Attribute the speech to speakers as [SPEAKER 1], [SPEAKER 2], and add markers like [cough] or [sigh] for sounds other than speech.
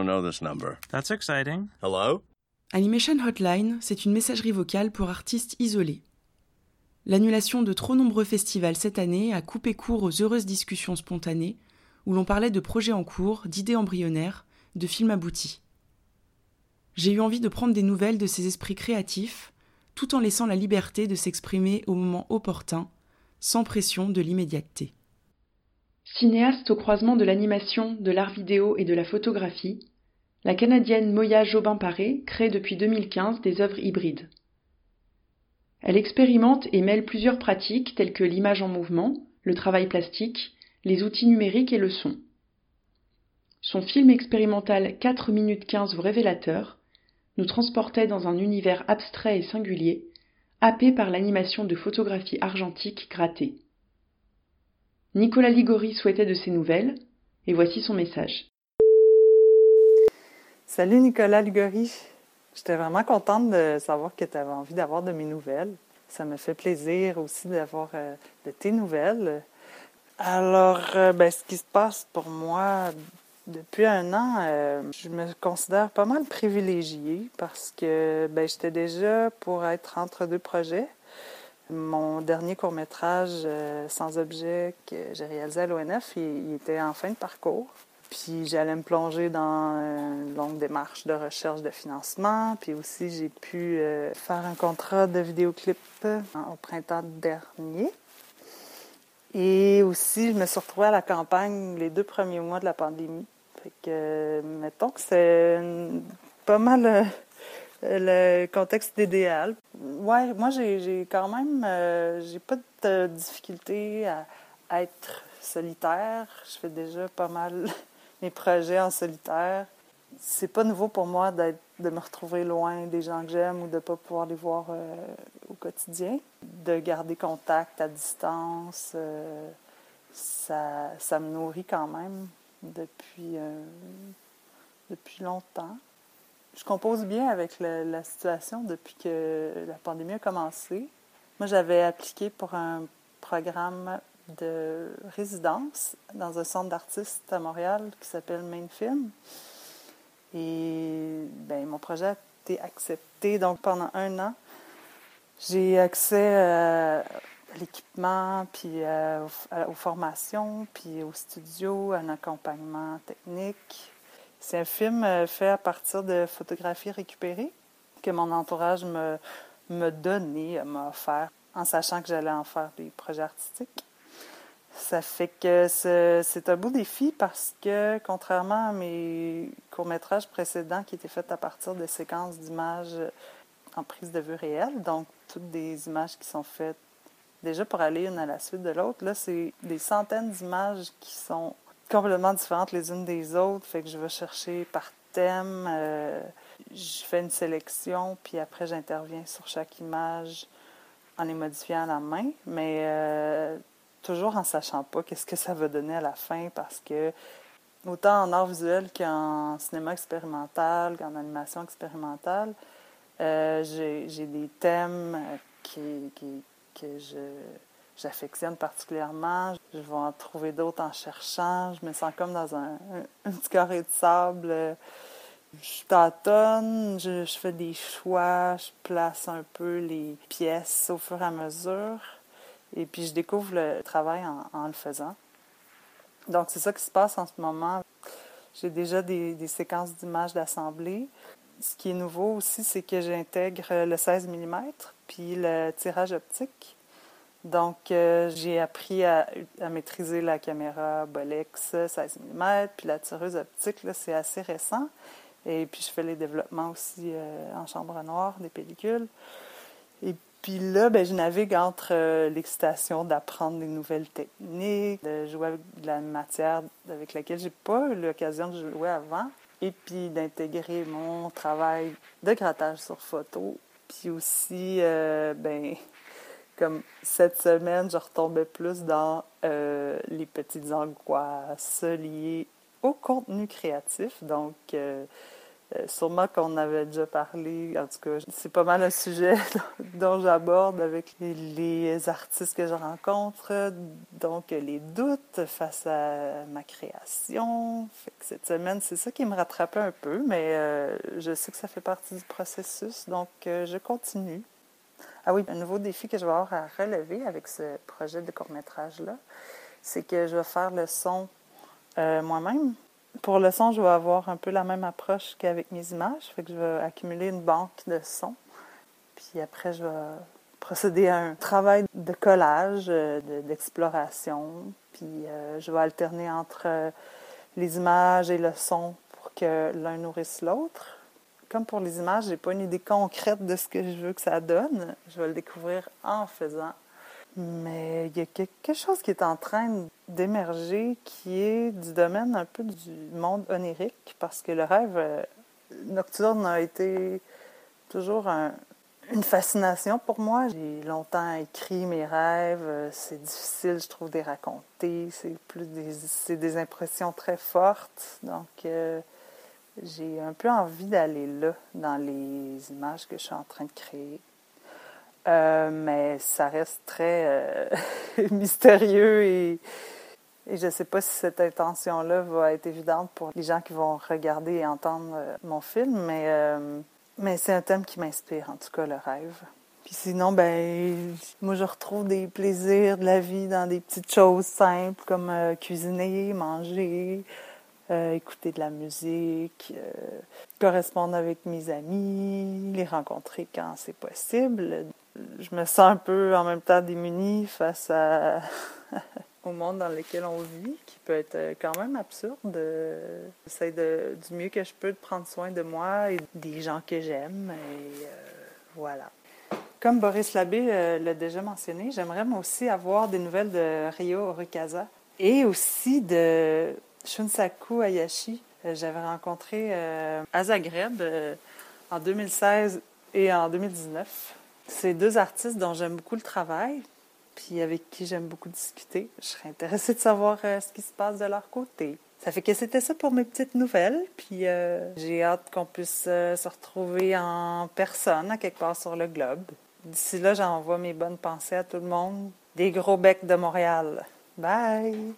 [SPEAKER 1] don't know this number.
[SPEAKER 2] That's exciting.
[SPEAKER 1] Hello?
[SPEAKER 3] Animation Hotline, c'est une messagerie vocale pour artistes isolés. L'annulation de trop nombreux festivals cette année a coupé court aux heureuses discussions spontanées où l'on parlait de projets en cours, d'idées embryonnaires, de films aboutis. J'ai eu envie de prendre des nouvelles de ces esprits créatifs, tout en laissant la liberté de s'exprimer au moment opportun, sans pression de l'immédiateté. Cinéaste au croisement de l'animation, de l'art vidéo et de la photographie, la Canadienne Moya Jobin-Paré crée depuis 2015 des œuvres hybrides. Elle expérimente et mêle plusieurs pratiques telles que l'image en mouvement, le travail plastique, les outils numériques et le son. Son film expérimental 4 minutes 15 ou révélateur nous transportait dans un univers abstrait et singulier, happé par l'animation de photographie argentique grattée. Nicolas Ligori souhaitait de ses nouvelles, et voici son message.
[SPEAKER 4] Salut Nicolas Ligori. J'étais vraiment contente de savoir que tu avais envie d'avoir de mes nouvelles. Ça me fait plaisir aussi d'avoir euh, de tes nouvelles. Alors, euh, ben, ce qui se passe pour moi depuis un an, euh, je me considère pas mal privilégiée parce que ben, j'étais déjà pour être entre deux projets. Mon dernier court-métrage sans objet que j'ai réalisé à l'ONF, il, était en fin de parcours. Puis j'allais me plonger dans une longue démarche de recherche de financement. Puis aussi, j'ai pu euh, faire un contrat de vidéoclip au printemps dernier. Et aussi, je me suis retrouvée à la campagne les deux premiers mois de la pandémie. Fait que, mettons que c'est pas mal euh, le contexte idéal. Ouais, moi, j'ai quand même, euh, j'ai pas de difficulté à être solitaire. Je fais déjà pas mal mes projets en solitaire. C'est pas nouveau pour moi de me retrouver loin des gens que j'aime ou de ne pas pouvoir les voir euh, au quotidien. De garder contact à distance, euh, ça, ça, me nourrit quand même depuis, euh, depuis longtemps. Je compose bien avec la situation depuis que la pandémie a commencé. Moi, j'avais appliqué pour un programme de résidence dans un centre d'artistes à Montréal qui s'appelle Main Film. Et ben, mon projet a été accepté. Donc pendant un an, j'ai accès à l'équipement, puis aux formations, puis au studio, un accompagnement technique. C'est un film euh, fait à partir de photographies récupérées que mon entourage me, me donnait, m'a offert, en sachant que j'allais en faire des projets artistiques. Ça fait que c'est un beau défi parce que, contrairement à mes courts-métrages précédents qui étaient faits à partir de séquences d'images en prise de vue réelle, donc toutes des images qui sont faites déjà pour aller une à la suite de l'autre, là, c'est des centaines d'images qui sont complètement différentes les unes des autres. Fait que je vais chercher par thème, euh, je fais une sélection, puis après j'interviens sur chaque image en les modifiant à la main. Mais euh, toujours en sachant pas qu'est-ce que ça va donner à la fin parce que autant en art visuel qu'en cinéma expérimental, qu'en animation expérimentale, euh, j'ai des thèmes qui, que je j'affectionne particulièrement. Je vais en trouver d'autres en cherchant. Je me sens comme dans un, petit carré de sable. Je tâtonne, je, je fais des choix, je place un peu les pièces au fur et à mesure. Et puis, je découvre le travail en, le faisant. Donc, c'est ça qui se passe en ce moment. J'ai déjà des, séquences d'images d'assemblée. Ce qui est nouveau aussi, c'est que j'intègre le 16 mm puis le tirage optique. Donc, euh, j'ai appris à, maîtriser la caméra Bolex 16 mm, puis la tireuse optique, c'est assez récent. Et puis, je fais les développements aussi euh, en chambre noire des pellicules. Puis là, ben, je navigue entre euh, l'excitation d'apprendre des nouvelles techniques, de jouer avec de la matière avec laquelle j'ai pas eu l'occasion de jouer avant, et puis d'intégrer mon travail de grattage sur photo. Puis aussi, euh, ben, comme cette semaine, je retombais plus dans euh, les petites angoisses liées au contenu créatif. Donc, Euh, sûrement qu'on avait déjà parlé. En tout cas, c'est pas mal un sujet [laughs] dont j'aborde avec les artistes que je rencontre. Donc, les doutes face à ma création. Cette semaine, c'est ça qui me rattrapait un peu, mais euh, je sais que ça fait partie du processus, donc euh, je continue. Ah oui, un nouveau défi que je vais avoir à relever avec ce projet de court-métrage-là, c'est que je vais faire le son moi-même pour le son, je vais avoir un peu la même approche qu'avec mes images. Fait que je vais accumuler une banque de sons. Puis après, je vais procéder à un travail de collage, euh, d'exploration. puis euh, je vais alterner entre euh, les images et le son pour que l'un nourrisse l'autre. Comme pour les images, j'ai pas une idée concrète de ce que je veux que ça donne. Je vais le découvrir en faisant mais il y a quelque chose qui est en train d'émerger qui est du domaine un peu du monde onirique, parce que le rêve euh, nocturne a été toujours une fascination pour moi. J'ai longtemps écrit mes rêves, euh, c'est difficile, je trouve, de les raconter, c'est plus des, c'est des impressions très fortes, donc euh, j'ai un peu envie d'aller là, dans les images que je suis en train de créer. Euh, mais ça reste très euh, [laughs] mystérieux et, je ne sais pas si cette intention-là va être évidente pour les gens qui vont regarder et entendre euh, mon film, mais, mais c'est un thème qui m'inspire, en tout cas, le rêve. Puis sinon, ben, moi, je retrouve des plaisirs de la vie dans des petites choses simples comme cuisiner, manger, écouter de la musique, correspondre avec mes amis, les rencontrer quand c'est possible je me sens un peu en même temps démunie face [laughs] au monde dans lequel on vit, qui peut être euh, quand même absurde. J'essaie de, du mieux que je peux de prendre soin de moi et des gens que j'aime. Et euh, voilà. Comme Boris Labbé euh, l'a déjà mentionné, j'aimerais moi aussi avoir des nouvelles de Rio Orikaza et aussi de Shunsaku Hayashi. J'avais rencontré à Zagreb en 2016 et en 2019. C'est deux artistes dont j'aime beaucoup le travail, puis avec qui j'aime beaucoup discuter. Je serais intéressée de savoir euh, ce qui se passe de leur côté. Ça fait que c'était ça pour mes petites nouvelles, puis euh, j'ai hâte qu'on puisse euh, se retrouver en personne à quelque part sur le globe. D'ici là, j'envoie mes bonnes pensées à tout le monde. Des gros becs de Montréal. Bye!